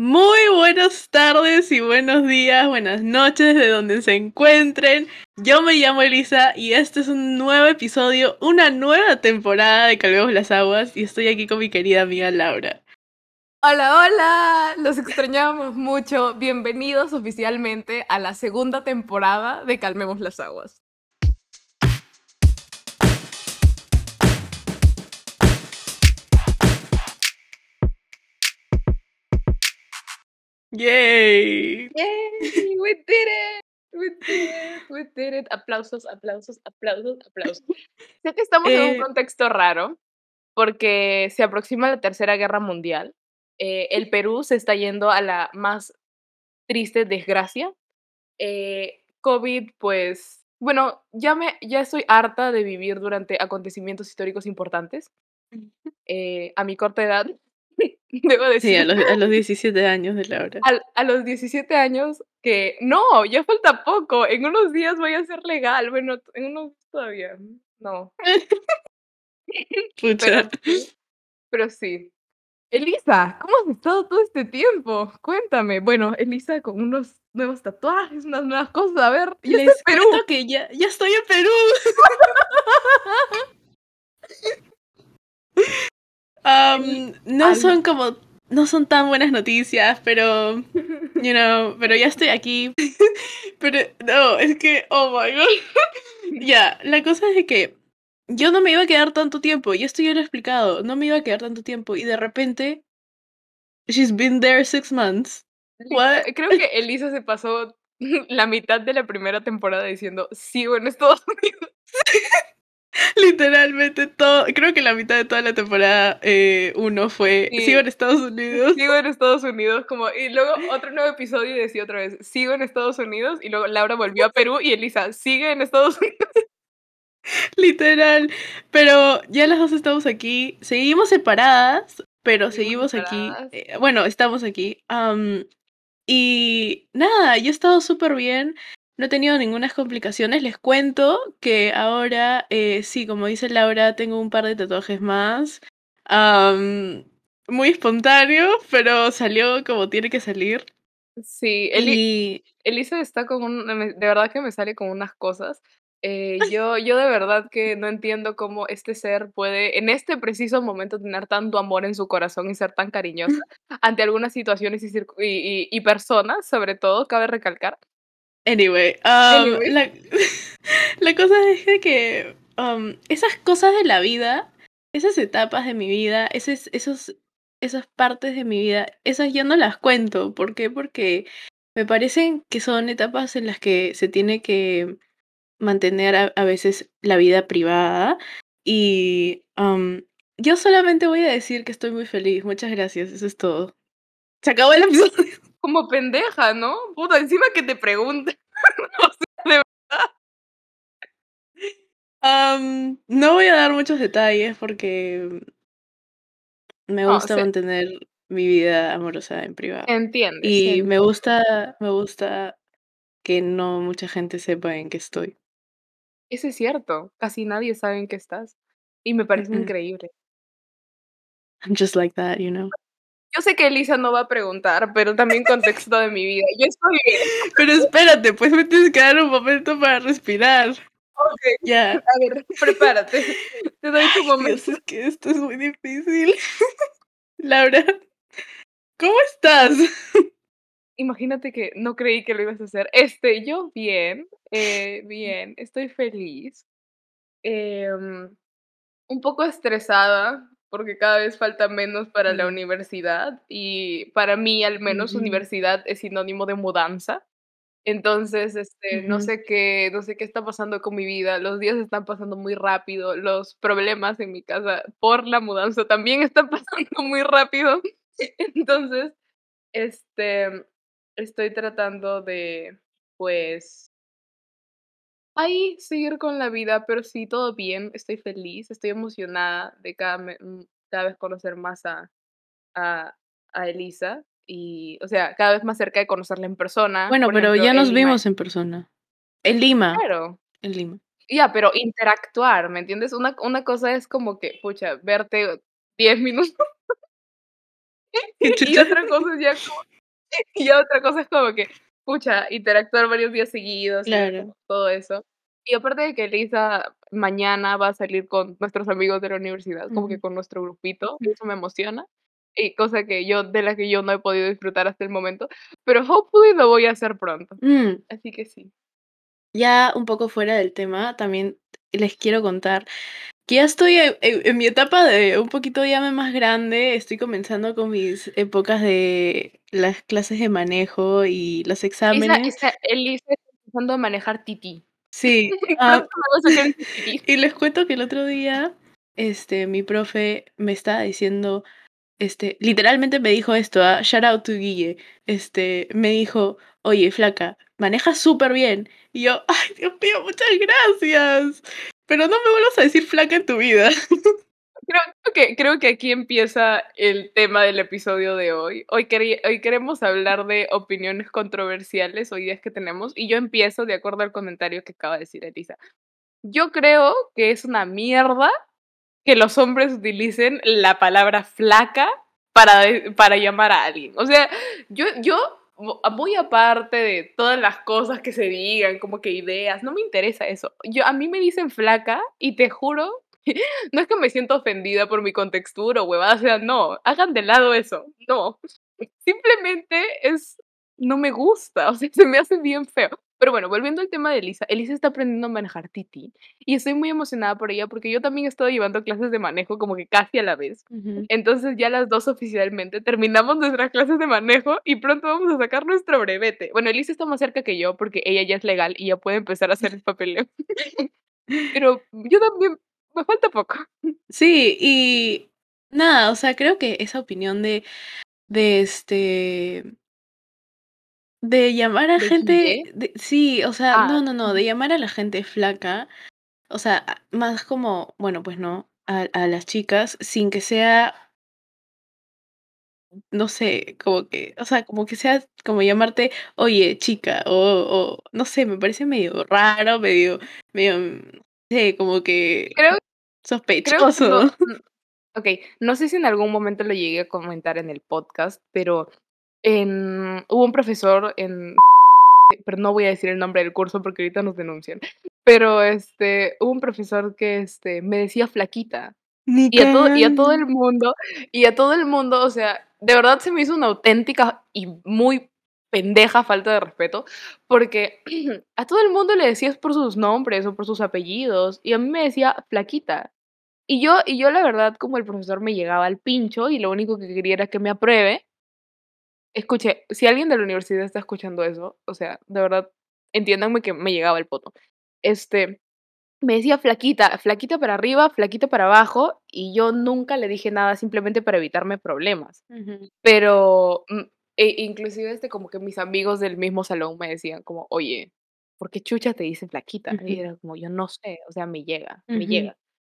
Muy buenas tardes y buenos días, buenas noches de donde se encuentren. Yo me llamo Elisa y este es un nuevo episodio, una nueva temporada de Calvemos las Aguas y estoy aquí con mi querida amiga Laura. Hola, hola, los extrañamos mucho. Bienvenidos oficialmente a la segunda temporada de Calmemos las Aguas. Yay. Yay, we did it. We did it, we did it. Aplausos, aplausos, aplausos, aplausos. Sé que estamos en un Eh, contexto raro porque se aproxima la Tercera Guerra Mundial. Eh, el Perú se está yendo a la más triste desgracia. Eh, COVID, pues, bueno, ya me, ya estoy harta de vivir durante acontecimientos históricos importantes. Eh, a mi corta edad, debo decir. Sí, a los, a los 17 años de Laura. al- a los 17 años que no, ya falta poco, en unos días voy a ser legal, bueno, en unos todavía, no, Pucha. pero sí. Elisa, ¿cómo has estado todo este tiempo? Cuéntame. Bueno, Elisa con unos nuevos tatuajes, unas nuevas cosas, a ver, y está en Les Perú. cuento que ya, ya estoy en Perú. Um, no son como, no son tan buenas noticias, pero, you know, pero ya estoy aquí. Pero, no, es que, oh my god. Ya, la cosa es de que yo no me iba a quedar tanto tiempo, y esto ya lo he explicado, no me iba a quedar tanto tiempo, y de repente, she's been there six months. What? Literal- Creo que Elisa se pasó la mitad de la primera temporada diciendo, sigo en Estados Unidos. Literalmente todo, creo que la mitad de toda la temporada eh, uno fue, Sí. sigo en Estados Unidos. Sigo en Estados Unidos, como, y luego otro nuevo episodio y decía otra vez, sigo en Estados Unidos, y luego Laura volvió a Perú y Elisa, sigue en Estados Unidos. Literal. Pero ya las dos estamos aquí. Seguimos separadas, pero Seguimos aquí. eh, bueno, estamos aquí. y nada, yo he estado súper bien. No he tenido ninguna complicaciones. Les cuento que ahora, eh, sí, como dice Laura, tengo un par de tatuajes más. muy espontáneo, pero salió como tiene que salir. Sí, Eli- Y Elisa está con un, de verdad que me sale con unas cosas. Eh, yo, yo de verdad que no entiendo cómo este ser puede en este preciso momento tener tanto amor en su corazón y ser tan cariñosa ante algunas situaciones y personas, sobre todo, cabe recalcar. Anyway, um, Anyway. La, la cosa es que um, esas cosas de la vida, esas etapas de mi vida, esos, esos, esas partes de mi vida, esas yo no las cuento. ¿Por qué? Porque me parecen que son etapas en las que se tiene que mantener a, a veces la vida privada. Y um, yo solamente voy a decir que estoy muy feliz. Muchas gracias, eso es todo. Se acabó el episodio. Como pendeja, ¿no? Puta, encima que te pregunten. O sea, de Am, no voy a dar muchos detalles porque me gusta mantener mi vida amorosa en privado. entiendes. Y me gusta, me gusta que no mucha gente sepa en qué estoy. Eso es cierto. Casi nadie sabe en qué estás. Y me parece increíble. I'm just like that, you know. Yo sé que Elisa no va a preguntar, pero también contexto de mi vida. Yo estoy bien. Pero espérate, pues me tienes que dar un momento para respirar. Ok, Ya. a ver, prepárate. Te doy tu momento. Dios, es que esto es muy difícil. Laura, ¿cómo estás? Imagínate que no creí que lo ibas a hacer. Este, yo bien, eh, bien, estoy feliz. Em, un poco estresada porque cada vez falta menos para la universidad y para mí al menos universidad es sinónimo de mudanza. Entonces, este, no sé qué, no sé qué está pasando con mi vida. Los días están pasando muy rápido. Los problemas en mi casa por la mudanza también están pasando muy rápido. Entonces, este, estoy tratando de, pues, ahí seguir con la vida, pero sí, todo bien. Estoy feliz, estoy emocionada de cada, me- mm, cada vez conocer más a, a, a Elisa. Y, o sea, cada vez más cerca de conocerla en persona. Bueno, por pero ejemplo, ya en nos Lima. vimos en persona. En Lima. Claro. En Lima. Ya, pero interactuar, ¿me entiendes? Una, una cosa es como que, pucha, verte 10 minutos y otra cosa es ya como, y otra cosa es como que, pucha, interactuar varios días seguidos, Claro. todo eso. Y aparte de que Elisa mañana va a salir con nuestros amigos de la universidad, como que con nuestro grupito, eso me emociona. Y cosa que yo, de la que yo no he podido disfrutar hasta el momento, pero hopefully lo voy a hacer pronto. Mm. Así que sí. Ya un poco fuera del tema, también les quiero contar que ya estoy en mi etapa de un poquito ya más grande, estoy comenzando con mis épocas de las clases de manejo y los Esa exámenes. esa Elisa está empezando a manejar Titi. Sí, ah, y les cuento que el otro día, este, mi profe me estaba diciendo, este, literalmente me dijo esto, ah, shout out to Guille, este, me dijo: "Oye, flaca, manejas superbién". Y yo: "Ay, Dios mío, muchas gracias, pero no me vuelvas a decir flaca en tu vida". Creo que creo que aquí empieza el tema del episodio de hoy. Hoy hoy queremos hablar de opiniones controversiales o ideas que tenemos, y yo empiezo de acuerdo al comentario que acaba de decir Elisa. Yo creo que es una mierda que los hombres utilicen la palabra flaca para para llamar a alguien. O sea, yo yo muy aparte de todas las cosas que se digan, como que ideas, no me interesa eso. Yo a mí me dicen flaca y te juro, no es que me sienta ofendida por mi contextura o huevadas, o sea, no, hagan de lado eso, no. Simplemente es no me gusta, o sea, se me hace bien feo. Pero bueno, volviendo al tema de Elisa, Elisa está aprendiendo a manejar Titi, y estoy muy emocionada por ella, porque yo también he estado llevando clases de manejo como que casi a la vez. Entonces, ya las 2 oficialmente terminamos nuestras clases de manejo y pronto vamos a sacar nuestro brevete. Bueno, Elisa está más cerca que yo, porque ella ya es legal y ya puede empezar a hacer el papeleo. Pero yo también, me falta poco. Sí, y nada, o sea, creo que esa opinión de de, este de llamar a ¿De gente de sí, o sea, Ah, no, no, no, de llamar a la gente flaca, o sea, más como, bueno, pues no, a a las chicas sin que sea no sé, como que, o sea, como que sea como llamarte: "Oye, chica", o o no sé, me parece medio raro, medio medio, no sé, como que Creo creo que no, sospechoso. mm, okey, no sé si en algún momento lo llegué a comentar en el podcast, pero en hubo un profesor en pero no voy a decir el nombre del curso porque ahorita nos denuncian. Pero, este, hubo un profesor que, este, me decía flaquita. Ni Y a todo y a todo el mundo y a todo el mundo, o sea, de verdad se me hizo una auténtica y muy pendeja falta de respeto, porque a todo el mundo le decías por sus nombres o por sus apellidos, y a mí me decía flaquita. Y yo y yo la verdad, como el profesor me llegaba al pincho y lo único que quería era que me apruebe escuche, si alguien de la universidad está escuchando eso, o sea, de verdad, entiéndanme que me llegaba el poto. Este, me decía flaquita, flaquita para arriba, flaquita para abajo, y yo nunca le dije nada simplemente para evitarme problemas. Pero, mm, e inclusive, este, como que mis amigos del mismo salón me decían como: "Oye, ¿por qué chucha te dicen flaquita?". Y era como: "Yo no sé, o sea, me llega, me llega".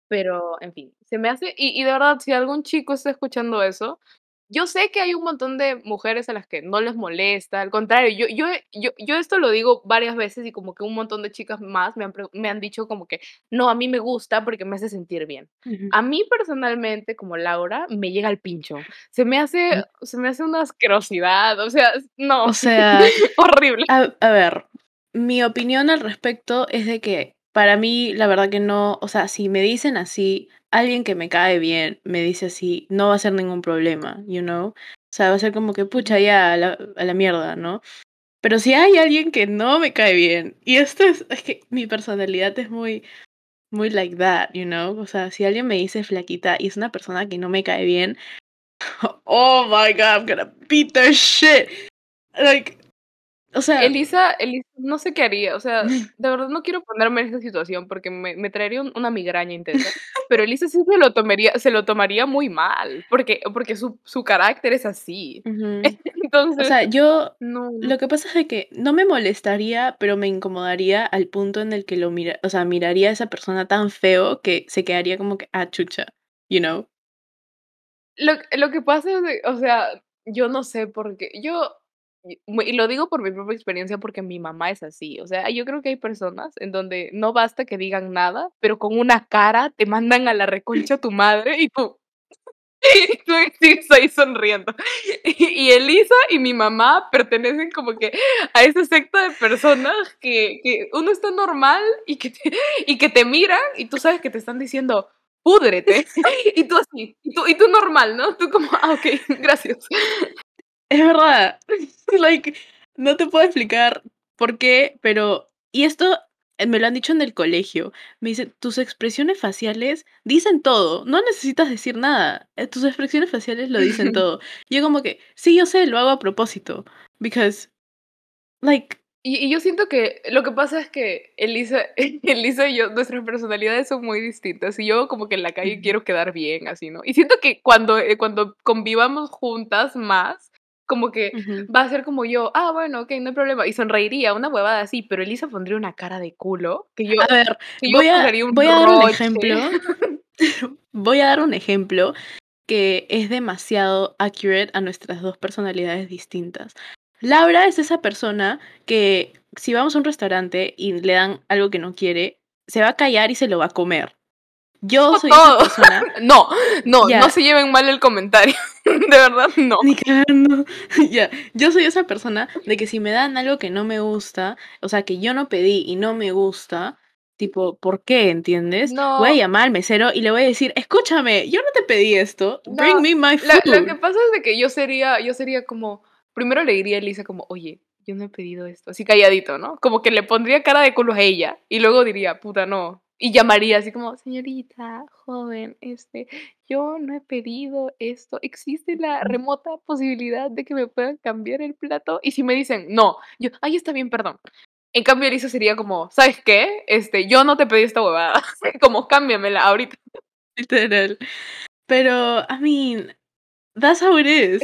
Pero, en fin, se me hace y y de verdad, si algún chico está escuchando eso, yo sé que hay un montón de mujeres a las que no les molesta, al contrario, yo yo yo yo esto lo digo varias veces y como que un montón de chicas más me han me han dicho como que: "No, a mí me gusta porque me hace sentir bien". A mí personalmente, como Laura, me llega al pincho. Se me hace se me hace una asquerosidad, o sea, no, O sea, horrible. a a ver, mi opinión al respecto es de que para mí, la verdad que no, o sea, si me dicen así, alguien que me cae bien me dice así, no va a ser ningún problema, you know. O sea, va a ser como que, pucha, ya, a la a la mierda, ¿no? Pero si hay alguien que no me cae bien, y esto es es que mi personalidad es muy muy like that, you know. O sea, si alguien me dice flaquita y es una persona que no me cae bien, oh my God, I'm gonna beat the shit. Like, o sea Elisa Elisa no sé qué haría, o sea, de verdad no quiero ponerme en esa situación porque me me traería un una migraña intensa, pero Elisa sí se lo tomaría se lo tomaría muy mal, porque porque su su carácter es así. Ujú. O Entonces, sea, yo no. lo que pasa es que no me molestaría, pero me incomodaría al punto en el que lo mira o sea, miraría a esa persona tan feo que se quedaría como que, ah, chucha, you know. Lo lo que pasa es de o sea, yo no sé por qué, yo y lo digo por mi propia experiencia, porque mi mamá es así, o sea, yo creo que hay personas en donde no basta que digan nada, pero con una cara te mandan a la reconcha tu madre y tú tú sigues ahí sonriendo. Y, Elisa y mi mamá pertenecen como que a esa secta de personas que, que uno está normal y que, te, y que te miran y tú sabes que te están diciendo, púdrete. Y tú así, y tú, y tú normal, ¿no? Tú como, ah, ok, gracias. Es verdad. like, no te puedo explicar por qué, pero. Y esto eh, me lo han dicho en el colegio. Me dicen, tus expresiones faciales dicen todo. No necesitas decir nada. Eh, tus expresiones faciales lo dicen todo. Yo como que, sí, yo sé, lo hago a propósito. Because, like... Y, yo siento que lo que pasa es que Elisa, Elisa y yo, nuestras personalidades son muy distintas. Y yo como que en la calle quiero quedar bien, así, ¿no? Y siento que cuando, eh, cuando convivamos juntas más, como que va a ser como yo, ah, bueno, ok, no hay problema, y sonreiría, una huevada así, pero Elisa pondría una cara de culo, que yo, a ver, voy, a, voy a dar un ejemplo, voy a dar un ejemplo que es demasiado accurate a nuestras dos personalidades distintas. Laura es esa persona que si vamos a un restaurante y le dan algo que no quiere, se va a callar y se lo va a comer. Yo soy esa persona. no, no, no se lleven mal el comentario. de verdad, no. Ni Ya, yo soy esa persona de que si me dan algo que no me gusta, o sea, que yo no pedí y no me gusta, tipo, ¿por qué? ¿Entiendes? No. Voy a llamar al mesero y le voy a decir, escúchame, yo no te pedí esto. Bring me my food. Lo, que pasa es de que yo sería, yo sería como, primero le diría a Elisa como, oye, yo no he pedido esto, así calladito, ¿no? Como que le pondría cara de culo a ella y luego diría, puta, no, y llamaría así como, señorita, joven, este, yo no he pedido esto, existe la remota posibilidad de que me puedan cambiar el plato. Y si me dicen, no, yo, ahí está bien, perdón. En cambio, Elisa sería como, ¿sabes qué? Este, yo no te pedí esta huevada, como cámbiamela ahorita. Literal. Pero, I mean, that's how it is.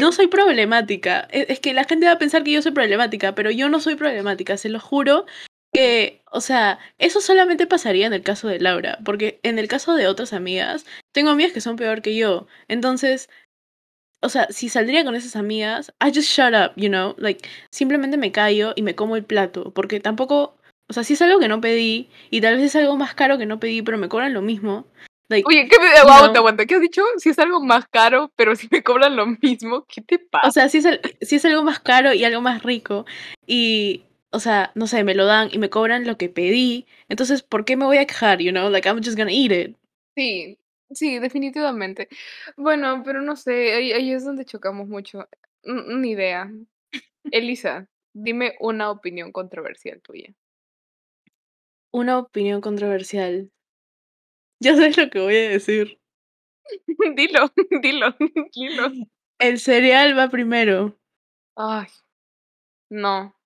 No soy problemática. E, es que la gente va a pensar que yo soy problemática, pero yo no soy problemática, se lo juro que, o sea, eso solamente pasaría en el caso de Laura, porque en el caso de otras amigas, tengo amigas que son peor que yo. Entonces, o sea, si saldría con esas amigas, I just shut up, you know, like simplemente me callo y me como el plato, porque tampoco, o sea, si es algo que no pedí y tal vez es algo más caro que no pedí, pero me cobran lo mismo. Oye, ¿qué me aguanta, aguanta? ¿Qué has dicho? Si es algo más caro, pero si me cobran lo mismo, ¿qué te pasa? O sea, si es, si es algo más caro y algo más rico y o sea, no sé, me lo dan y me cobran lo que pedí, entonces, ¿por qué me voy a quejar, you know? Like, I'm just gonna eat it. Sí, sí, definitivamente. Bueno, pero no sé, ahí, es donde chocamos mucho. Una idea. Elisa, dime una opinión controversial tuya. Una opinión controversial. Ya sabes lo que voy a decir. dilo, dilo, dilo. El cereal va primero. Ay, no.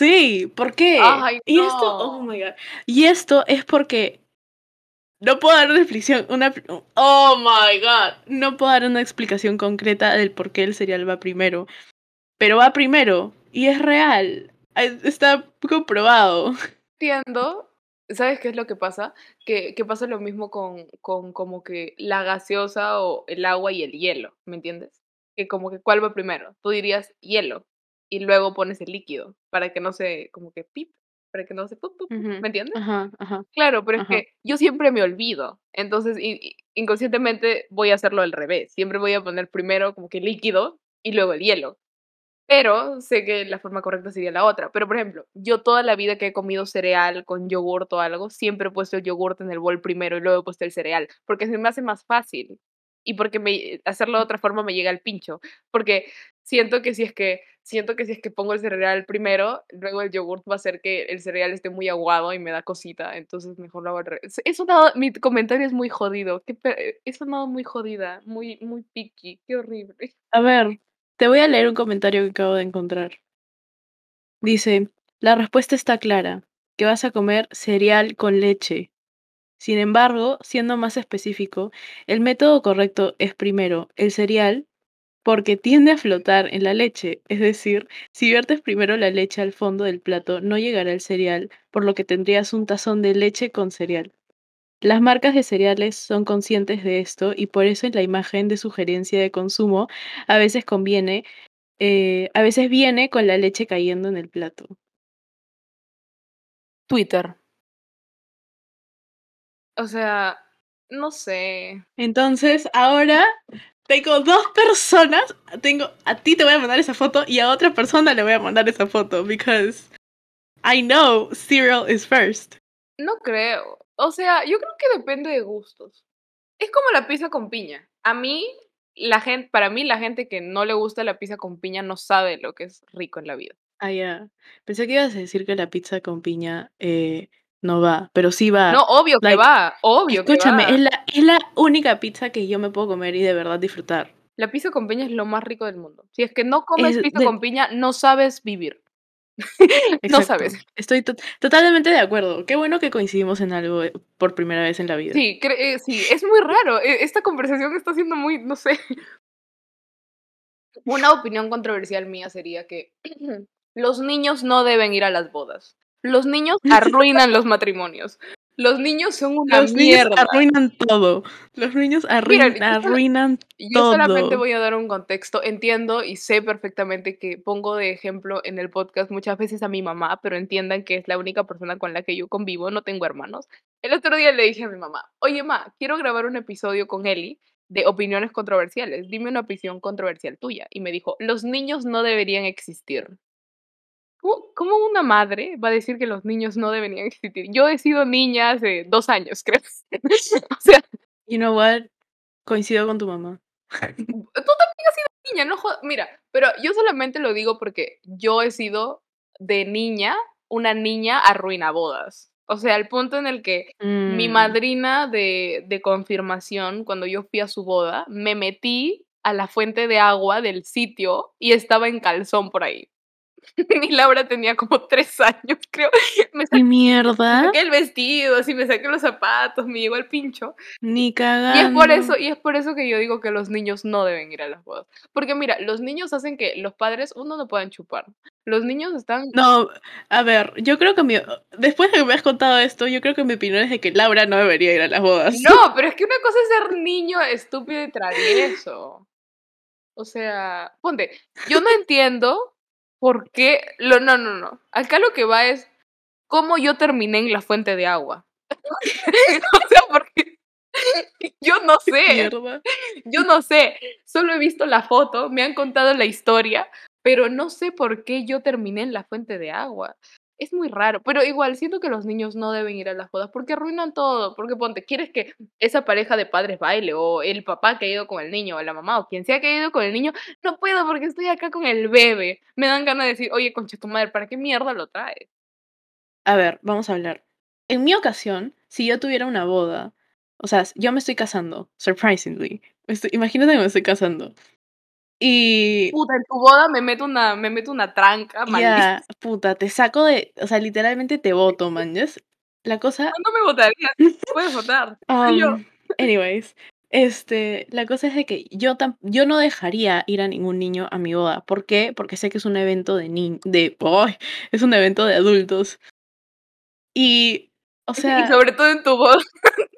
Sí, ¿por qué? Y esto, oh my god. Y esto es porque no puedo dar una explicación, una oh my god, no puedo dar una explicación concreta del por qué el cereal va primero, pero va primero y es real, está comprobado. Entiendo. ¿Sabes qué es lo que pasa? Que, que pasa lo mismo con, con como que la gaseosa o el agua y el hielo, ¿me entiendes? Que como que cuál va primero. Tú dirías hielo, y luego pones el líquido para que no se, como que pip, para que no se, pup, ¿me entiendes? Ajá, ajá. Claro, pero es que yo siempre me olvido, entonces inconscientemente voy a hacerlo al revés, siempre voy a poner primero como que líquido y luego el hielo. Pero sé que la forma correcta sería la otra. Pero, por ejemplo, yo toda la vida que he comido cereal con yogurt o algo, siempre he puesto el yogurt en el bol primero y luego he puesto el cereal, porque se me hace más fácil y porque me, hacerlo de otra forma me llega al pincho. Porque siento que si es que siento que si es que pongo el cereal primero, luego el yogurt va a hacer que el cereal esté muy aguado y me da cosita, entonces mejor lo hago al revés. Eso nada, mi comentario es muy jodido, eso nada muy jodida, muy muy picky, qué horrible. A ver, te voy a leer un comentario que acabo de encontrar. Dice, la respuesta está clara, que vas a comer cereal con leche. Sin embargo, siendo más específico, el método correcto es primero el cereal porque tiende a flotar en la leche, es decir, si viertes primero la leche al fondo del plato no llegará el cereal, por lo que tendrías un tazón de leche con cereal. Las marcas de cereales son conscientes de esto y por eso en la imagen de sugerencia de consumo a veces conviene, eh, a veces viene con la leche cayendo en el plato. Twitter. O sea, No sé. Entonces, ahora tengo dos personas. Tengo a ti te voy a mandar esa foto y a otra persona le voy a mandar esa foto because I know cereal is first. No creo. O sea, yo creo que depende de gustos. Es como la pizza con piña. A mí, la gente, para mí, la gente que no le gusta la pizza con piña no sabe lo que es rico en la vida. Ah, ya. Pensé que ibas a decir que la pizza con piña eh, no va, pero sí va. No, obvio que like, va, obvio Escúchame, que va. es la, es la única pizza que yo me puedo comer y de verdad disfrutar. La pizza con piña es lo más rico del mundo. Si es que no comes Es pizza de- con piña, no sabes vivir. no sabes. Estoy to- totalmente de acuerdo. Qué bueno que coincidimos en algo eh, por primera vez en la vida. Sí, eh, sí, es muy raro. E- Esta conversación está siendo muy, no sé. Una opinión controversial mía sería que los niños no deben ir a las bodas. Los niños arruinan los matrimonios. Los niños son una Los niños mierda. arruinan todo. Los niños arruinan, arruinan Yo solamente todo. voy a dar un contexto. Entiendo y sé perfectamente que pongo de ejemplo en el podcast muchas veces a mi mamá, pero entiendan que es la única persona con la que yo convivo, no tengo hermanos. El otro día le dije a mi mamá, oye, ma, quiero grabar un episodio con Eli de opiniones controversiales. Dime una opinión controversial tuya. Y me dijo, los niños no deberían existir. ¿Cómo, cómo una madre va a decir que los niños no deberían existir? Yo he sido niña hace dos años, creo. o sea, You know what? Coincido con tu mamá. tú también has sido niña, no jodas. Mira, pero yo solamente lo digo porque yo he sido de niña una niña arruinabodas. O sea, al punto en el que mi Mm. madrina de, de confirmación, cuando yo fui a su boda, me metí a la fuente de agua del sitio y estaba en calzón por ahí. Mi Laura tenía como tres años, creo. Me ¿Qué sa- mierda? saqué el vestido, así me saqué los zapatos, me llegó el pincho. Ni Y cagando. es por eso, y es por eso que yo digo que los niños no deben ir a las bodas. Porque mira, los niños hacen que los padres, uno, no puedan chupar. Los niños están. No, a ver, yo creo que mi... Después de que me has contado esto, yo creo que mi opinión es de que Laura no debería ir a las bodas. No, pero es que una cosa es ser niño estúpido y travieso. O sea, ponte, yo no entiendo por qué. Lo, no, no, no. Acá lo que va es cómo yo terminé en la fuente de agua. o sea, porque yo no sé. Yo no sé, solo he visto la foto, me han contado la historia, pero no sé por qué yo terminé en la fuente de agua. Es muy raro, pero igual siento que los niños no deben ir a las bodas porque arruinan todo. Porque ponte, ¿quieres que esa pareja de padres baile? O el papá que ha ido con el niño, o la mamá, o quien sea que ha ido con el niño. No puedo porque estoy acá con el bebé. Me dan ganas de decir, oye, concha tu madre, ¿para qué mierda lo traes? A ver, vamos a hablar. En mi ocasión, si yo tuviera una boda, o sea, yo me estoy casando, surprisingly. Imagínate que me estoy casando. Y Puta, en tu boda me meto una, me meto una tranca, maldita. ya, puta, te saco de, o sea, literalmente te voto, man. ¿yes? La cosa, No me votarías, puedes votar. Soy yo. um, anyways, este, la cosa es de que yo tam- yo no dejaría ir a ningún niño a mi boda. ¿Por qué? Porque sé que es un evento de ni de, ¡ay! es un evento de adultos. Y, o sea, y sobre todo en tu boda.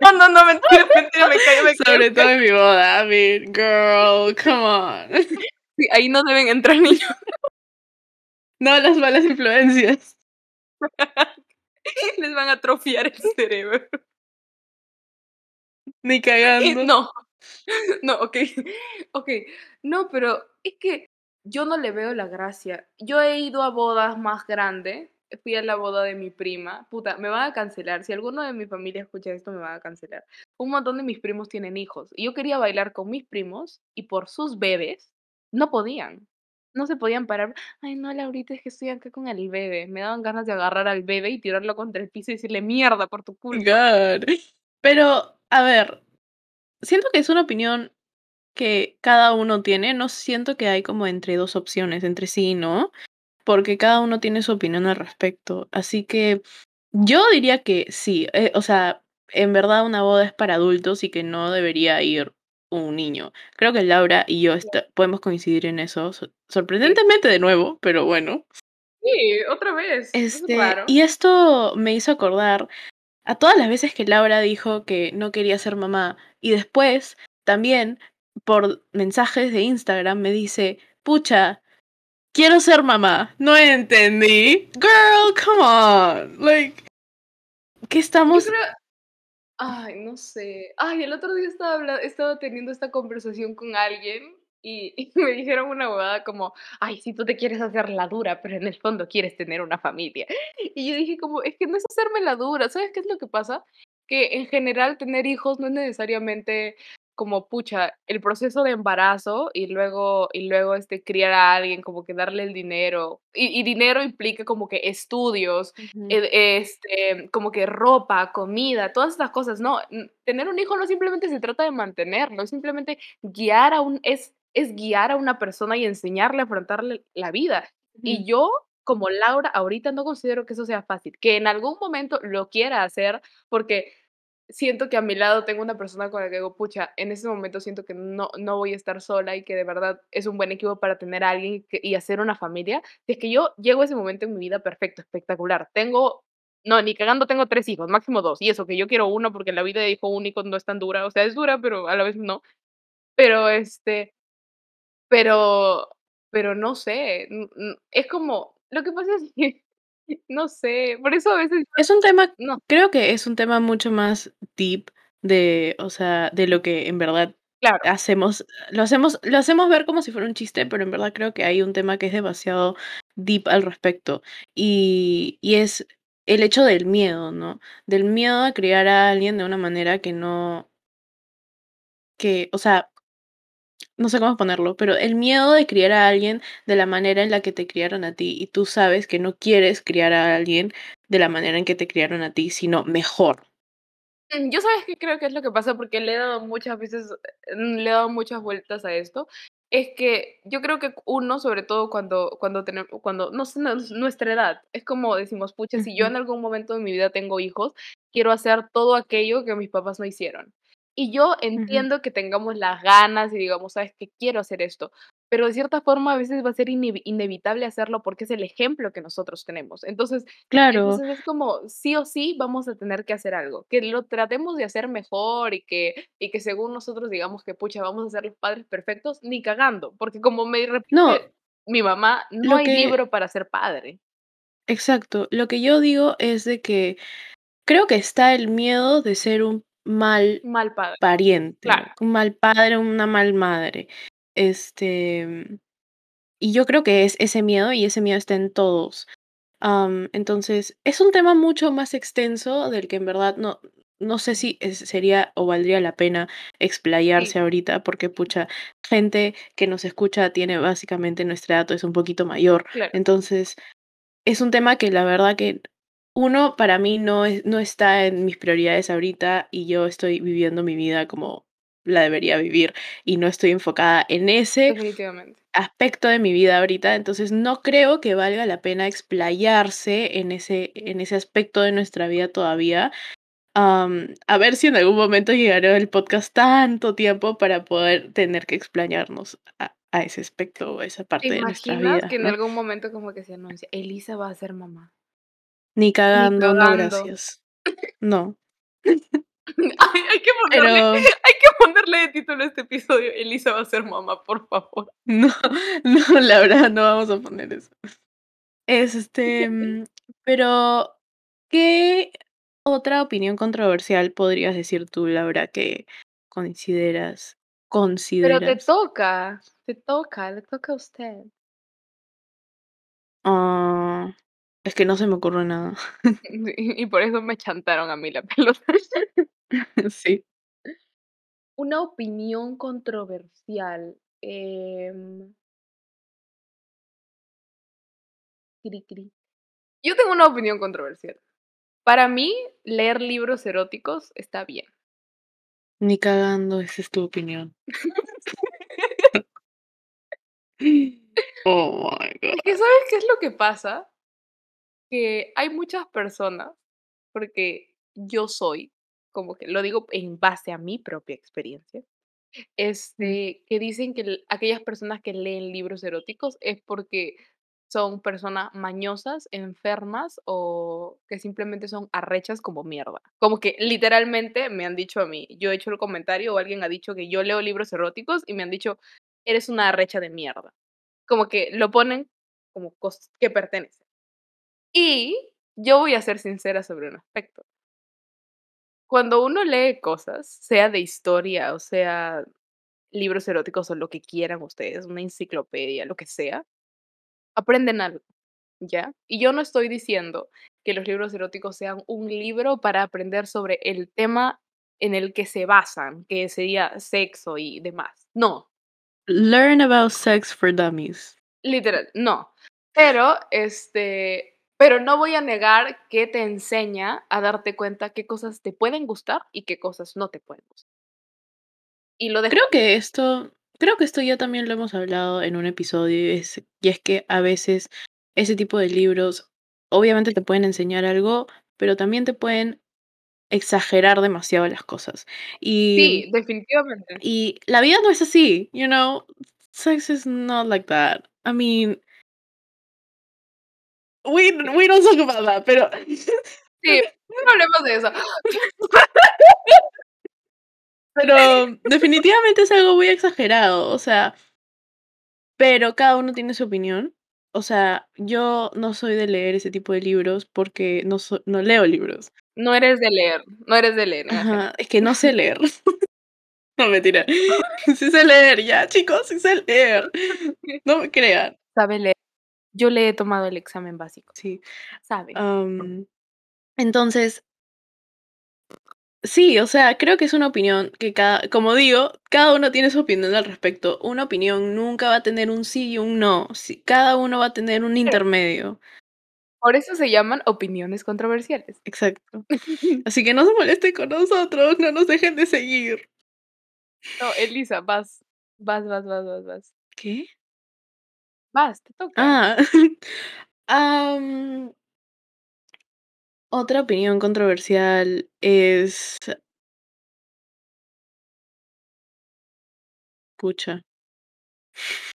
No, no, no, mentira, mentira, me me. Sobre todo en mi boda, I mean, girl, come on. Sí, ahí no deben entrar niños. No las malas influencias. Les van a atrofiar el cerebro. Ni Eh, cagando. No, no, ok, ok. No, pero es que yo no le veo la gracia. Yo he ido a bodas más grandes. Fui a la boda de mi prima. Puta, me van a cancelar. Si alguno de mi familia escucha esto, me van a cancelar. Un montón de mis primos tienen hijos. Y yo quería bailar con mis primos y por sus bebés no podían. No se podían parar. Ay, no, Laurita, es que estoy acá con el bebé. Me daban ganas de agarrar al bebé y tirarlo contra el piso y decirle mierda por tu culpa. Pero, a ver, siento que es una opinión que cada uno tiene. No siento que hay como entre dos opciones, entre sí y no. Porque cada uno tiene su opinión al respecto. Así que yo diría que sí. eh, o sea, en verdad una boda es para adultos y que no debería ir un niño. Creo que Laura y yo podemos coincidir en eso. so- Sorprendentemente de nuevo, pero bueno. Sí, otra vez. Es Este, y esto me hizo acordar a todas las veces que Laura dijo que no quería ser mamá y después también por mensajes de Instagram me dice, pucha, quiero ser mamá. No entendí. Girl, come on. Like, ¿qué estamos? Ay, no sé. Ay, el otro día estaba teniendo esta conversación con alguien y, y me dijeron una abogada como, ay, si tú te quieres hacer la dura, pero en el fondo quieres tener una familia. Y yo dije como, es que no es hacerme la dura, ¿sabes qué es lo que pasa? Que en general tener hijos no es necesariamente como, pucha, el proceso de embarazo y luego, y luego este, criar a alguien, como que darle el dinero. Y, y dinero implica como que estudios, este, como que ropa, comida, todas estas cosas. No, tener un hijo no simplemente se trata de mantenerlo, es simplemente guiar a un, es, es guiar a una persona y enseñarle a afrontarle la vida. Y yo, como Laura, ahorita no considero que eso sea fácil, que en algún momento lo quiera hacer, porque siento que a mi lado tengo una persona con la que digo, pucha, en ese momento siento que no, no voy a estar sola y que de verdad es un buen equipo para tener a alguien y, que- y hacer una familia. Si es que yo llego a ese momento en mi vida perfecto, espectacular. Tengo, no, ni cagando tengo tres hijos, máximo dos. Y eso, que yo quiero uno porque la vida de hijo único no es tan dura. O sea, es dura, pero a la vez no. Pero este, pero, pero no sé, es como, lo que pasa es que, no sé, por eso a veces, Es un tema, no, creo que es un tema mucho más deep de, o sea, de lo que en verdad claro, hacemos, lo hacemos, lo hacemos ver como si fuera un chiste, pero en verdad creo que hay un tema que es demasiado deep al respecto. Y, y es el hecho del miedo, ¿no? Del miedo a criar a alguien de una manera que no, que, o sea, no sé cómo ponerlo, pero el miedo de criar a alguien de la manera en la que te criaron a ti y tú sabes que no quieres criar a alguien de la manera en que te criaron a ti, sino mejor. Mm, Yo sabes que creo que es lo que pasa porque le he dado muchas veces, mm, le he dado muchas vueltas a esto. Es que yo creo que uno, sobre todo cuando, cuando tenemos, cuando, no sé, nuestra edad, es como decimos, pucha, si yo en algún momento de mi vida tengo hijos, quiero hacer todo aquello que mis papás no hicieron. Y yo entiendo que tengamos las ganas y digamos, sabes que quiero hacer esto, pero de cierta forma a veces va a ser inevi- inevitable hacerlo porque es el ejemplo que nosotros tenemos. Entonces, Claro, entonces es como, sí o sí vamos a tener que hacer algo, que lo tratemos de hacer mejor y que, y que según nosotros digamos que, pucha, vamos a ser los padres perfectos, ni cagando, porque como me no, repite mi mamá, no hay que, libro para ser padre. exacto, lo que yo digo es de que creo que está el miedo de ser un mal Mal padre, claro. pariente, un mal padre, una mal madre. Este, y yo creo que es ese miedo y ese miedo está en todos. Entonces, es un tema mucho más extenso del que en verdad no, no sé si es- sería o valdría la pena Sí, explayarse ahorita, porque pucha, gente que nos escucha tiene básicamente nuestra edad, o es un poquito mayor. claro. Entonces, es un tema que la verdad que uno para mí no es, no está en mis prioridades ahorita y yo estoy viviendo mi vida como la debería vivir y no estoy enfocada en ese Definitivamente. aspecto de mi vida ahorita, entonces no creo que valga la pena explayarse en ese, en ese aspecto de nuestra vida todavía. Am, a ver si en algún momento llegará el podcast tanto tiempo para poder tener que explayarnos a, a ese aspecto o a esa ¿Te parte de nuestras imaginas vidas, que en ¿no? algún momento como que se anuncia, Elisa va a ser mamá? Ni Ni cagando, no gracias. No. Ay, hay que ponerle, Pero hay que ponerle de título a este episodio, Elisa va a ser mamá, por favor. no, no, la verdad no vamos a poner eso. Este, mm, pero, ¿qué otra opinión controversial podrías decir tú, Laura, que consideras Pero te consideras? toca, te toca, le toca a usted. Ah, es que no se me ocurre nada. Y, por eso me chantaron a mí la pelota. Sí. Una opinión controversial. em, cri, cri. Yo tengo una opinión controversial. Para mí, leer libros eróticos está bien. Ni cagando, esa es tu opinión. Oh my Es que, God. ¿sabes qué es lo que pasa? Que hay muchas personas, porque yo soy, como que lo digo en base a mi propia experiencia, Mm, este, que dicen que aquellas personas que leen libros eróticos es porque son personas mañosas, enfermas o que simplemente son arrechas como mierda. Como que literalmente me han dicho a mí, yo he hecho el comentario o alguien ha dicho que yo leo libros eróticos y me han dicho, eres una arrecha de mierda. Como que lo ponen como que pertenece. Y yo voy a ser sincera sobre un aspecto. cuando uno lee cosas, sea de historia o sea libros eróticos o lo que quieran ustedes, una enciclopedia, lo que sea, aprenden algo, ¿ya? Y yo no estoy diciendo que los libros eróticos sean un libro para aprender sobre el tema en el que se basan, que sería sexo y demás. No. Learn about sex for dummies. Literal, no. Pero, este, pero no voy a negar que te enseña a darte cuenta qué cosas te pueden gustar y qué cosas no te pueden gustar. Y lo Creo que esto, creo que esto ya también lo hemos hablado en un episodio y es, y es que a veces ese tipo de libros obviamente te pueden enseñar algo, pero también te pueden exagerar demasiado las cosas. Y, Sí, definitivamente. y la vida no es así, you know, sex is not like that. I mean, we, we don't talk about that, pero Sí, no hablemos de eso. Pero definitivamente es algo muy exagerado, o sea, pero cada uno tiene su opinión. O sea, yo no soy de leer ese tipo de libros porque no so no leo libros. No eres de leer, no eres de leer, Ajá, es que no sé leer. No, mentira. Sí sé leer, ya, chicos, sí sé leer. No me crean. Sabe leer. Yo le he tomado el examen básico. Sí. Sabe. Entonces sí, o sea, creo que es una opinión que cada como digo, cada uno tiene su opinión al respecto. Una opinión nunca va a tener un sí y un no. Cada uno va a tener un intermedio. Por eso se llaman opiniones controversiales. Exacto. Así que no se molesten con nosotros, no nos dejen de seguir. No, Elisa, vas. Vas, vas, vas, vas, vas. ¿Qué? Vas, te toca. Ah, am otra opinión controversial es pucha.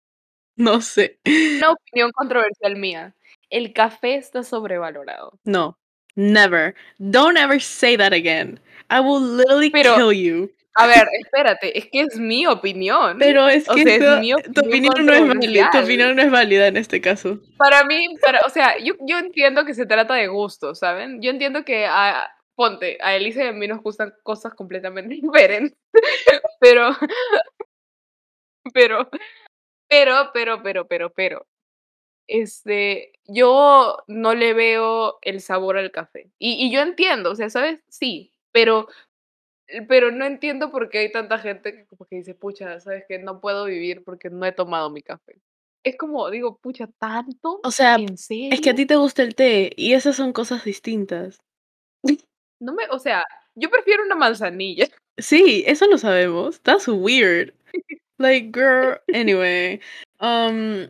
No sé. Una opinión controversial mía. El café está sobrevalorado. No, never. Don't ever say that again. I will literally Pero, kill you. A ver, espérate, es que es mi opinión. Pero es O que sea, es mi tu opinión opinión no es válida, tu opinión no es válida en este caso. Para mí, para, o sea, yo, yo entiendo que se trata de gusto, ¿saben? Yo entiendo que a, ponte, a Elisa y a mí nos gustan cosas completamente diferentes. Pero, pero, pero, pero, pero, pero, pero, este, yo no le veo el sabor al café. Y, y yo entiendo, o sea, ¿sabes? Sí, pero, pero no entiendo por qué hay tanta gente que como que dice, pucha, ¿sabes qué? No puedo vivir porque no he tomado mi café. Es como, digo, pucha, ¿tanto? O sea, ¿En serio? es que a ti te gusta el té y esas son cosas distintas. No me, o sea, yo prefiero una manzanilla. Sí, eso lo sabemos. That's weird. Like, girl, anyway. Um,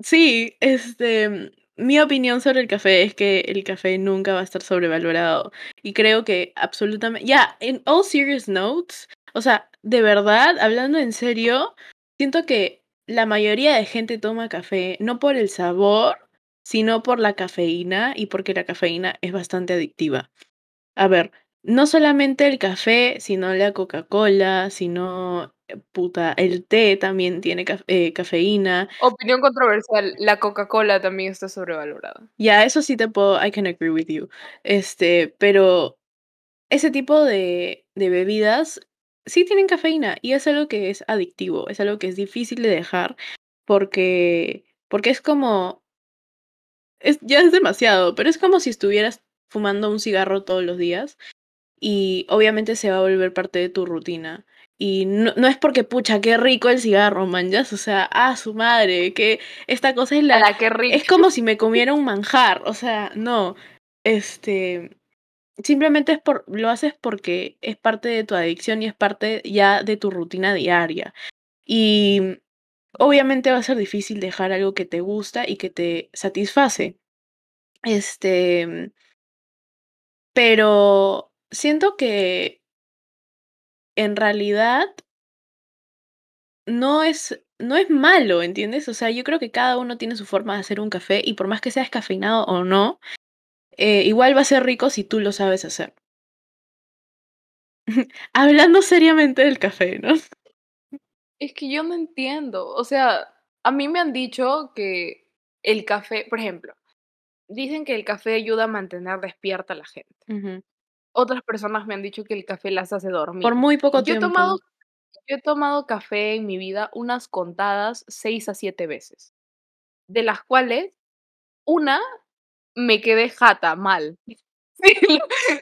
sí, este, mi opinión sobre el café es que el café nunca va a estar sobrevalorado. Y creo que absolutamente, ya, en all serious notes, o sea, de verdad, hablando en serio, siento que la mayoría de gente toma café no por el sabor, sino por la cafeína y porque la cafeína es bastante adictiva. A ver, no solamente el café, sino la Coca-Cola, sino, puta, el té también tiene eh, cafeína. Opinión controversial, la Coca-Cola también está sobrevalorada. Ya, eso sí te puedo, I can agree with you. Este, pero ese tipo de, de bebidas sí tienen cafeína y es algo que es adictivo, es algo que es difícil de dejar porque, porque es como, es, ya es demasiado, pero es como si estuvieras fumando un cigarro todos los días y obviamente se va a volver parte de tu rutina. Y no, no es porque, pucha, qué rico el cigarro, man, ya, o sea, ah, su madre, que esta cosa es la... la que rico. Es como si me comiera un manjar, o sea, no, este, simplemente es por, lo haces porque es parte de tu adicción y es parte ya de tu rutina diaria. Y obviamente va a ser difícil dejar algo que te gusta y que te satisface. Este, pero siento que en realidad no es, no es malo, ¿entiendes? O sea, yo creo que cada uno tiene su forma de hacer un café y por más que sea descafeinado o no, eh, igual va a ser rico si tú lo sabes hacer. Hablando seriamente del café, ¿no? Es que yo no entiendo. O sea, a mí me han dicho que el café, por ejemplo, dicen que el café ayuda a mantener despierta a la gente. Ujú. Otras personas me han dicho que el café las hace dormir. Por muy poco Yo he tiempo. tomado yo he tomado café en mi vida unas contadas 6 a 7 veces, de las cuales una me quedé jata, mal. Sí,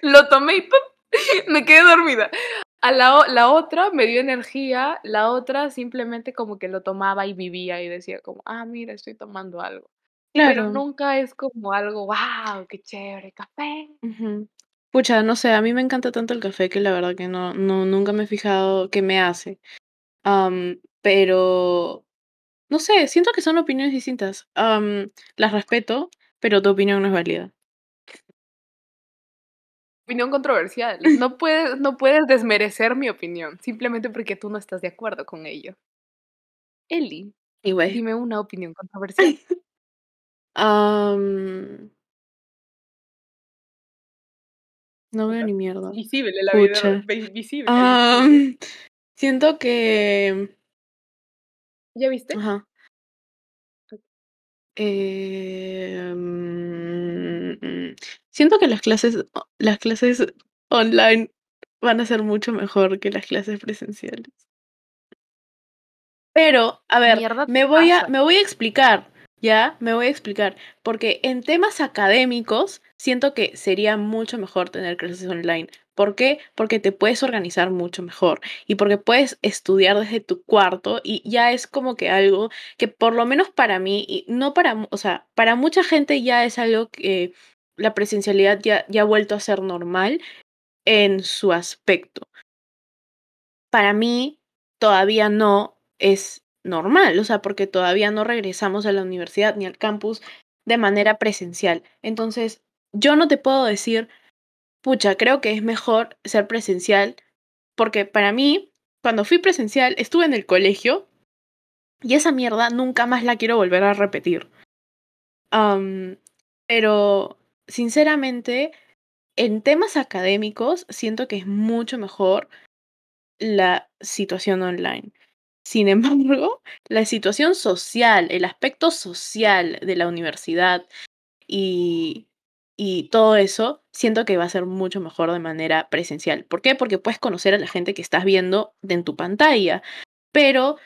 lo tomé y ¡pum! me quedé dormida. A la, la otra me dio energía, la otra simplemente como que lo tomaba y vivía y decía como, ah, mira, estoy tomando algo. Pero Claro. nunca es como algo, wow, qué chévere, café. Ujú. Pucha, no sé, a mí me encanta tanto el café que la verdad que no, no, nunca me he fijado qué me hace. Am, pero, no sé, siento que son opiniones distintas. Am, las respeto, pero tu opinión no es válida. Opinión controversial. No puedes, no puedes desmerecer mi opinión, simplemente porque tú no estás de acuerdo con ello. Eli, Y güey. dime una opinión controversial. Am, no veo ni mierda. Visible la vida, vi- visible. Ah. Am, siento que. ¿Ya viste? Ajá. Eh, mm, siento que las clases, las clases online van a ser mucho mejor que las clases presenciales. Pero, a ver, me voy a, me voy a explicar, ¿ya? Me voy a explicar. Porque en temas académicos, siento que sería mucho mejor tener clases online. ¿Por qué? Porque te puedes organizar mucho mejor y porque puedes estudiar desde tu cuarto y ya es como que algo que por lo menos para mí, y no para, o sea, para mucha gente ya es algo que la presencialidad ya, ya ha vuelto a ser normal en su aspecto. Para mí todavía no es normal, o sea, porque todavía no regresamos a la universidad ni al campus de manera presencial. Entonces, yo no te puedo decir, pucha, creo que es mejor ser presencial, porque para mí, cuando fui presencial, estuve en el colegio y esa mierda nunca más la quiero volver a repetir. Pero, sinceramente, en temas académicos, siento que es mucho mejor la situación online. Sin embargo, la situación social, el aspecto social de la universidad y, y todo eso, siento que va a ser mucho mejor de manera presencial. ¿Por qué? Porque puedes conocer a la gente que estás viendo en tu pantalla. Pero,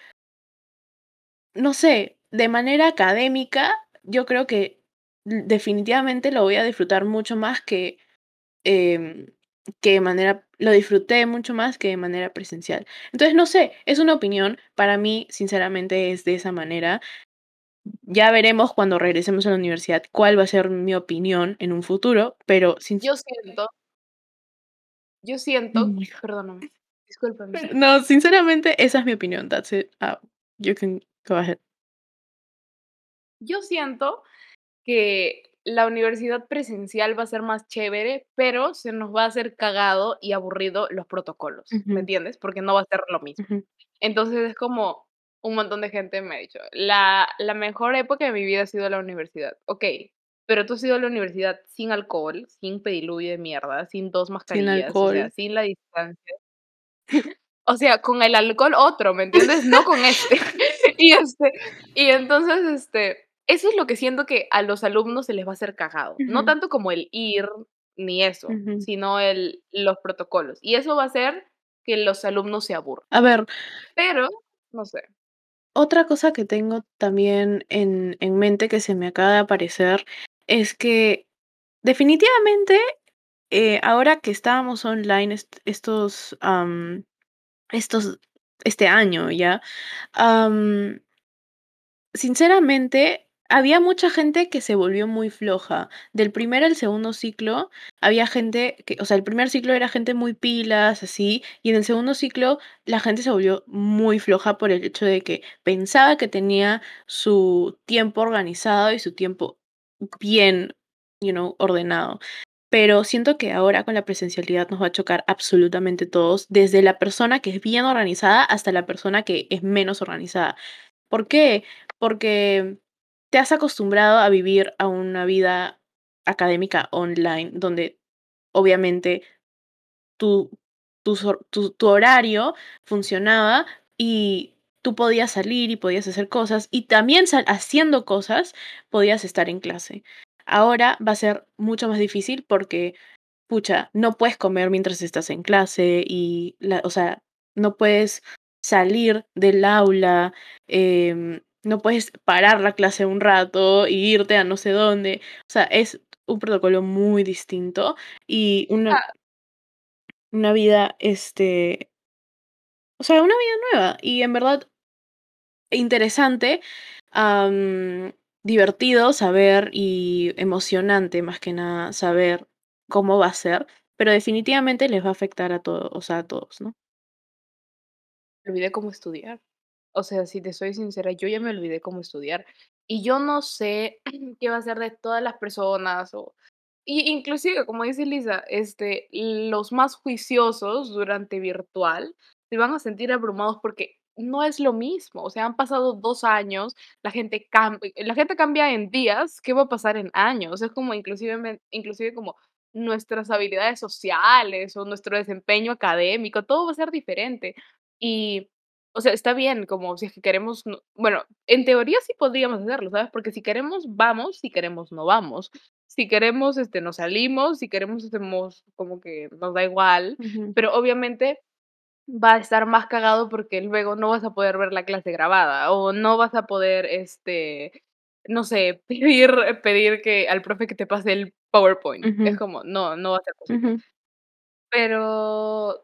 no sé, de manera académica, yo creo que definitivamente lo voy a disfrutar mucho más que, em, que de manera, lo disfruté mucho más que de manera presencial. Entonces, no sé, es una opinión. Para mí, sinceramente, es de esa manera. Ya veremos cuando regresemos a la universidad cuál va a ser mi opinión en un futuro, pero sin... Yo siento, yo siento, perdóname, discúlpame. No, sinceramente, esa es mi opinión. That's it. Ah, you can go ahead. Yo siento que la universidad presencial va a ser más chévere, pero se nos va a hacer cagado y aburrido los protocolos. ¿me entiendes? Porque no va a ser lo mismo. Entonces es como un montón de gente me ha dicho, la, la mejor época de mi vida ha sido la universidad. Ok, pero tú has ido a la universidad sin alcohol, sin pediluvio de mierda, sin dos Sin mascarillas, o sea, alcohol. sin la distancia. O sea, con el alcohol otro, ¿me entiendes? No con este. y este, y entonces, este, eso es lo que siento que a los alumnos se les va a hacer cagado. No Ujú. tanto como el ir ni eso, Ujú. sino el, los protocolos. Y eso va a hacer que los alumnos se aburran. A ver, Pero, no sé. Otra cosa que tengo también en, en mente que se me acaba de aparecer es que definitivamente eh, ahora que estábamos online est- estos, estos, este año ya, am, sinceramente, había mucha gente que se volvió muy floja. Del primer al segundo ciclo, había gente que, o sea, el primer ciclo era gente muy pilas, así, y en el segundo ciclo la gente se volvió muy floja por el hecho de que pensaba que tenía su tiempo organizado y su tiempo bien, you know, ordenado. Pero siento que ahora con la presencialidad nos va a chocar absolutamente todos, desde la persona que es bien organizada hasta la persona que es menos organizada. ¿Por qué? Porque te has acostumbrado a vivir a una vida académica online, donde obviamente tu, tu, horario funcionaba y tú podías salir y podías hacer cosas y también haciendo cosas podías estar en clase. Ahora va a ser mucho más difícil porque pucha, no puedes comer mientras estás en clase y, la, o sea, no puedes salir del aula, em, no puedes parar la clase un rato y irte a no sé dónde. O sea, es un protocolo muy distinto y una, Ah, una vida, este, o sea, una vida nueva y en verdad interesante, divertido saber y emocionante más que nada saber cómo va a ser, pero definitivamente les va a afectar a todos, o sea, a todos, ¿no? olvidé cómo estudiar. O sea, si te soy sincera, yo ya me olvidé cómo estudiar. Y yo no sé qué va a ser de todas las personas o y inclusive, como dice Lisa, este, los más juiciosos durante virtual se van a sentir abrumados porque no es lo mismo. O sea, han pasado 2 años, la gente la gente cambia en días, ¿qué va a pasar en años? Es como inclusivemen inclusive como nuestras habilidades sociales o nuestro desempeño académico, todo va a ser diferente. Y, o sea, está bien, como si es que queremos, no bueno, en teoría sí podríamos hacerlo, ¿sabes? Porque si queremos, vamos, si queremos, no vamos. Si queremos, este, nos salimos, si queremos, hacemos como que nos da igual, pero obviamente va a estar más cagado porque luego no vas a poder ver la clase grabada o no vas a poder, este, no sé, pedir pedir que al profe que te pase el PowerPoint. Es ujú, como, no, no va a ser posible. ujú. Pero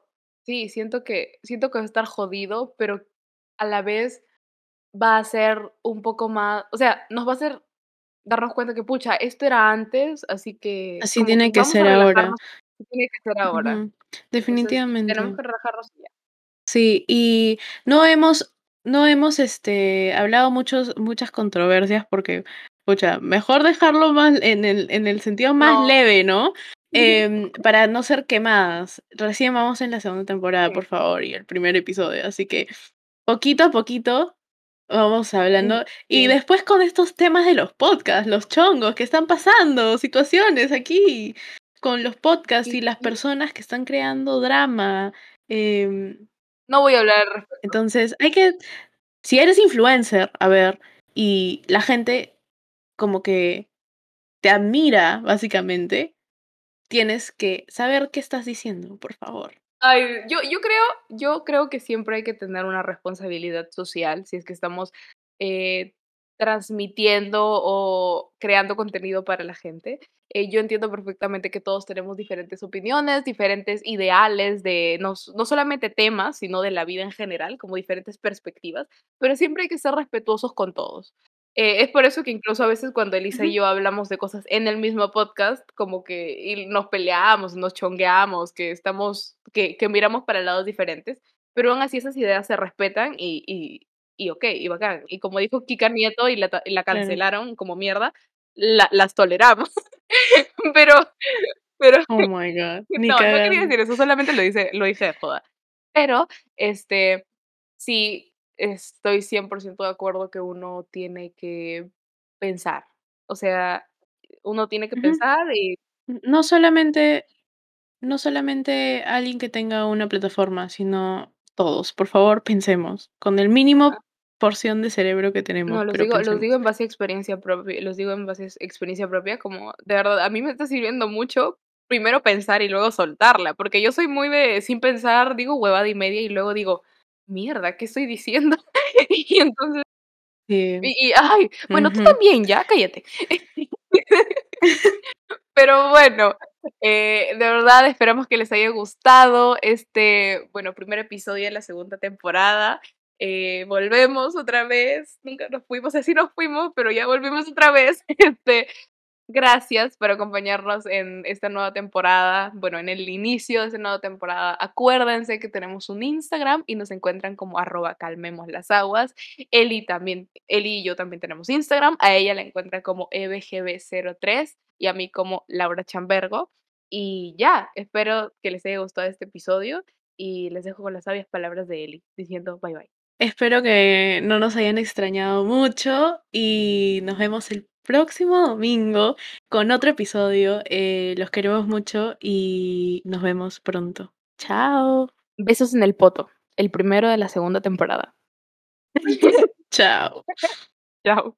sí, siento que siento que va a estar jodido, pero a la vez va a ser un poco más o sea, nos va a hacer darnos cuenta que, pucha, esto era antes, así que Así que tiene que ser ahora. tiene que ser ahora. Entonces, tenemos definitivamente. que relajarnos ya. Sí, y no hemos, no hemos este, hablado muchos, muchas controversias porque, pucha, mejor dejarlo más en el, en el sentido más No. leve, ¿no? Em, para no ser quemadas. Recién vamos en la segunda temporada, por favor, y el primer episodio, así que poquito a poquito vamos hablando. Y después con estos temas de los podcasts, los chongos que están pasando, situaciones aquí, con los podcasts y las personas que están creando drama. em, no voy a hablar entonces, hay que, si eres influencer, a ver, y la gente como que te admira, básicamente, tienes que saber qué estás diciendo, por favor. Ay, yo yo creo yo creo que siempre hay que tener una responsabilidad social, si es que estamos, eh, transmitiendo o creando contenido para la gente. Eh, yo entiendo perfectamente que todos tenemos diferentes opiniones, diferentes ideales de no no solamente temas, sino de la vida en general, como diferentes perspectivas, pero siempre hay que ser respetuosos con todos. Eh, es por eso que incluso a veces cuando Elisa y yo hablamos de cosas en el mismo podcast, como que y nos peleamos, nos chongueamos, que estamos que que miramos para lados diferentes, pero aún así esas ideas se respetan y y y okey, y bacán. Y como dijo Kika Nieto y la y la cancelaron como mierda, la las toleramos. Pero pero Oh my God, ni no, no quería decir eso, solamente lo hice lo dije de joda. Pero, este, sí, estoy 100% de acuerdo que uno tiene que pensar. O sea, uno tiene que pensar y No solamente No solamente alguien que tenga una plataforma, sino todos. Por favor, pensemos. Con el ajá. mínimo porción de cerebro que tenemos, No, los digo los digo en base a experiencia propia los digo en base a ex- experiencia propia, como de verdad, a mí me está sirviendo mucho primero pensar y luego soltarla, porque yo soy muy de sin pensar, digo huevada y media y luego digo: "Mierda, ¿qué estoy diciendo?". Y entonces Sí. y y ay, bueno, tú Ujú. también, ya, cállate. Pero bueno, eh, de verdad esperamos que les haya gustado este, bueno, primer episodio de la segunda temporada. Eh, volvemos otra vez, nunca nos fuimos, así nos fuimos, pero ya volvimos otra vez. Este, gracias por acompañarnos en esta nueva temporada, bueno, en el inicio de esta nueva temporada. Acuérdense que tenemos un Instagram y nos encuentran como arroba calmemos las aguas. Eli también, Eli y yo también tenemos Instagram, a ella la encuentran como ebgb03 y a mí como Laura Chambergo. Y ya, espero que les haya gustado este episodio y les dejo con las sabias palabras de Eli, diciendo bye bye. Espero que no nos hayan extrañado mucho y nos vemos el próximo domingo con otro episodio. Eh, los queremos mucho y nos vemos pronto. Chao. Besos en el poto, el primero de la segunda temporada. Chao. Chao.